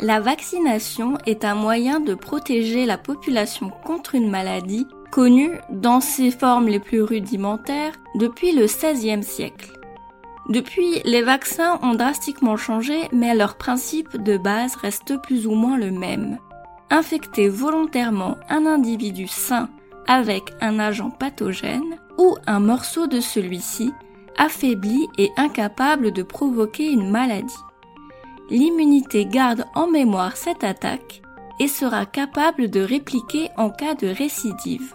La vaccination est un moyen de protéger la population contre une maladie connue dans ses formes les plus rudimentaires depuis le XVIe siècle. Depuis, les vaccins ont drastiquement changé, mais leur principe de base reste plus ou moins le même. Infecter volontairement un individu sain avec un agent pathogène ou un morceau de celui-ci affaibli et incapable de provoquer une maladie l'immunité garde en mémoire cette attaque et sera capable de répliquer en cas de récidive.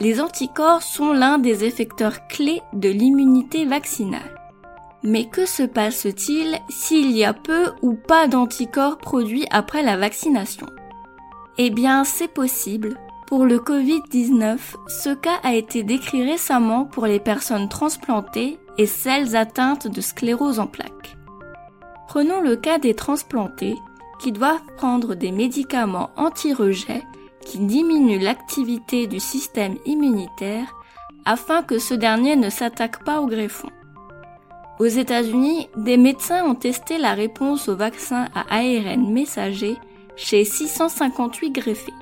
Les anticorps sont l'un des effecteurs clés de l'immunité vaccinale. Mais que se passe-t-il s'il y a peu ou pas d'anticorps produits après la vaccination? Eh bien, c'est possible. Pour le Covid-19, ce cas a été décrit récemment pour les personnes transplantées et celles atteintes de sclérose en plaques. Prenons le cas des transplantés qui doivent prendre des médicaments anti-rejet qui diminuent l'activité du système immunitaire afin que ce dernier ne s'attaque pas au greffon. Aux États-Unis, des médecins ont testé la réponse au vaccin à ARN messager chez 658 greffés.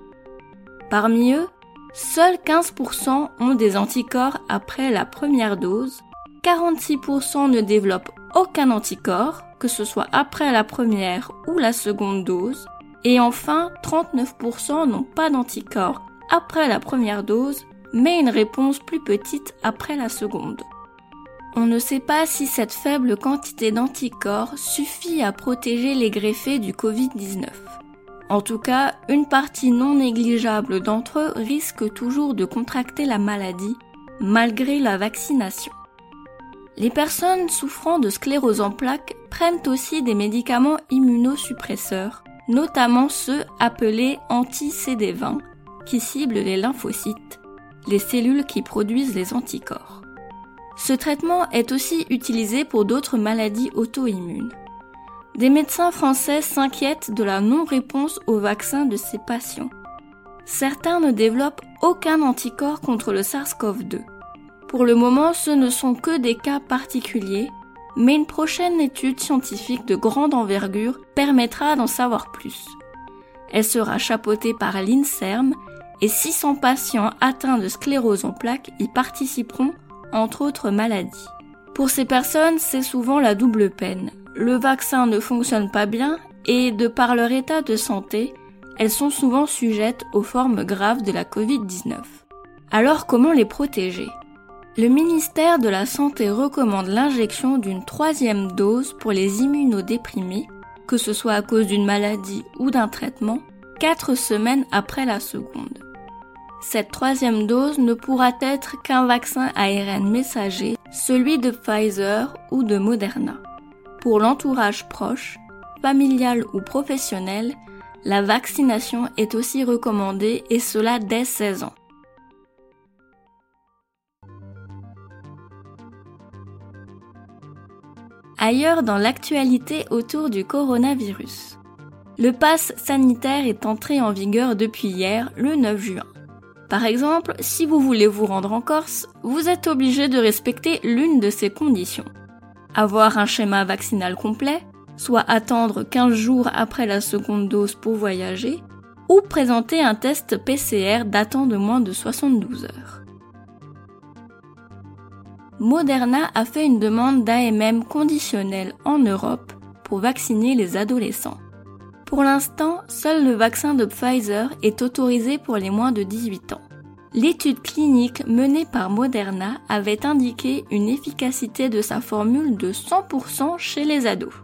Parmi eux, seuls 15% ont des anticorps après la première dose, 46% ne développent aucun anticorps que ce soit après la première ou la seconde dose. Et enfin, 39% n'ont pas d'anticorps après la première dose, mais une réponse plus petite après la seconde. On ne sait pas si cette faible quantité d'anticorps suffit à protéger les greffés du Covid-19. En tout cas, une partie non négligeable d'entre eux risque toujours de contracter la maladie malgré la vaccination. Les personnes souffrant de sclérose en plaques prennent aussi des médicaments immunosuppresseurs, notamment ceux appelés anti-CD20, qui ciblent les lymphocytes, les cellules qui produisent les anticorps. Ce traitement est aussi utilisé pour d'autres maladies auto-immunes. Des médecins français s'inquiètent de la non-réponse au vaccin de ces patients. Certains ne développent aucun anticorps contre le SARS-CoV-2. Pour le moment, ce ne sont que des cas particuliers, mais une prochaine étude scientifique de grande envergure permettra d'en savoir plus. Elle sera chapeautée par l'INSERM et 600 patients atteints de sclérose en plaques y participeront, entre autres maladies. Pour ces personnes, c'est souvent la double peine. Le vaccin ne fonctionne pas bien et, de par leur état de santé, elles sont souvent sujettes aux formes graves de la Covid-19. Alors comment les protéger? Le ministère de la Santé recommande l'injection d'une troisième dose pour les immunodéprimés, que ce soit à cause d'une maladie ou d'un traitement, quatre semaines après la seconde. Cette troisième dose ne pourra être qu'un vaccin ARN messager, celui de Pfizer ou de Moderna. Pour l'entourage proche, familial ou professionnel, la vaccination est aussi recommandée et cela dès 16 ans. Ailleurs dans l'actualité autour du coronavirus. Le pass sanitaire est entré en vigueur depuis hier, le 9 juin. Par exemple, si vous voulez vous rendre en Corse, vous êtes obligé de respecter l'une de ces conditions. Avoir un schéma vaccinal complet, soit attendre 15 jours après la seconde dose pour voyager, ou présenter un test PCR datant de moins de 72 heures. Moderna a fait une demande d'AMM conditionnelle en Europe pour vacciner les adolescents. Pour l'instant, seul le vaccin de Pfizer est autorisé pour les moins de 18 ans. L'étude clinique menée par Moderna avait indiqué une efficacité de sa formule de 100% chez les ados.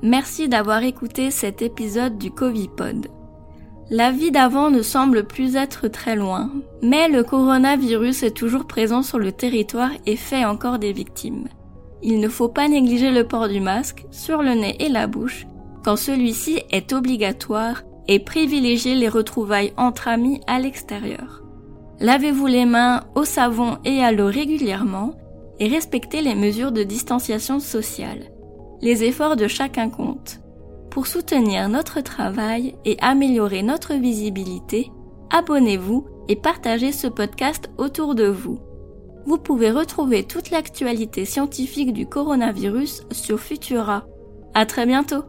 Merci d'avoir écouté cet épisode du Covipod. La vie d'avant ne semble plus être très loin, mais le coronavirus est toujours présent sur le territoire et fait encore des victimes. Il ne faut pas négliger le port du masque sur le nez et la bouche quand celui-ci est obligatoire et privilégiez les retrouvailles entre amis à l'extérieur. Lavez-vous les mains au savon et à l'eau régulièrement et respectez les mesures de distanciation sociale. Les efforts de chacun comptent. Pour soutenir notre travail et améliorer notre visibilité, abonnez-vous et partagez ce podcast autour de vous. Vous pouvez retrouver toute l'actualité scientifique du coronavirus sur Futura. À très bientôt!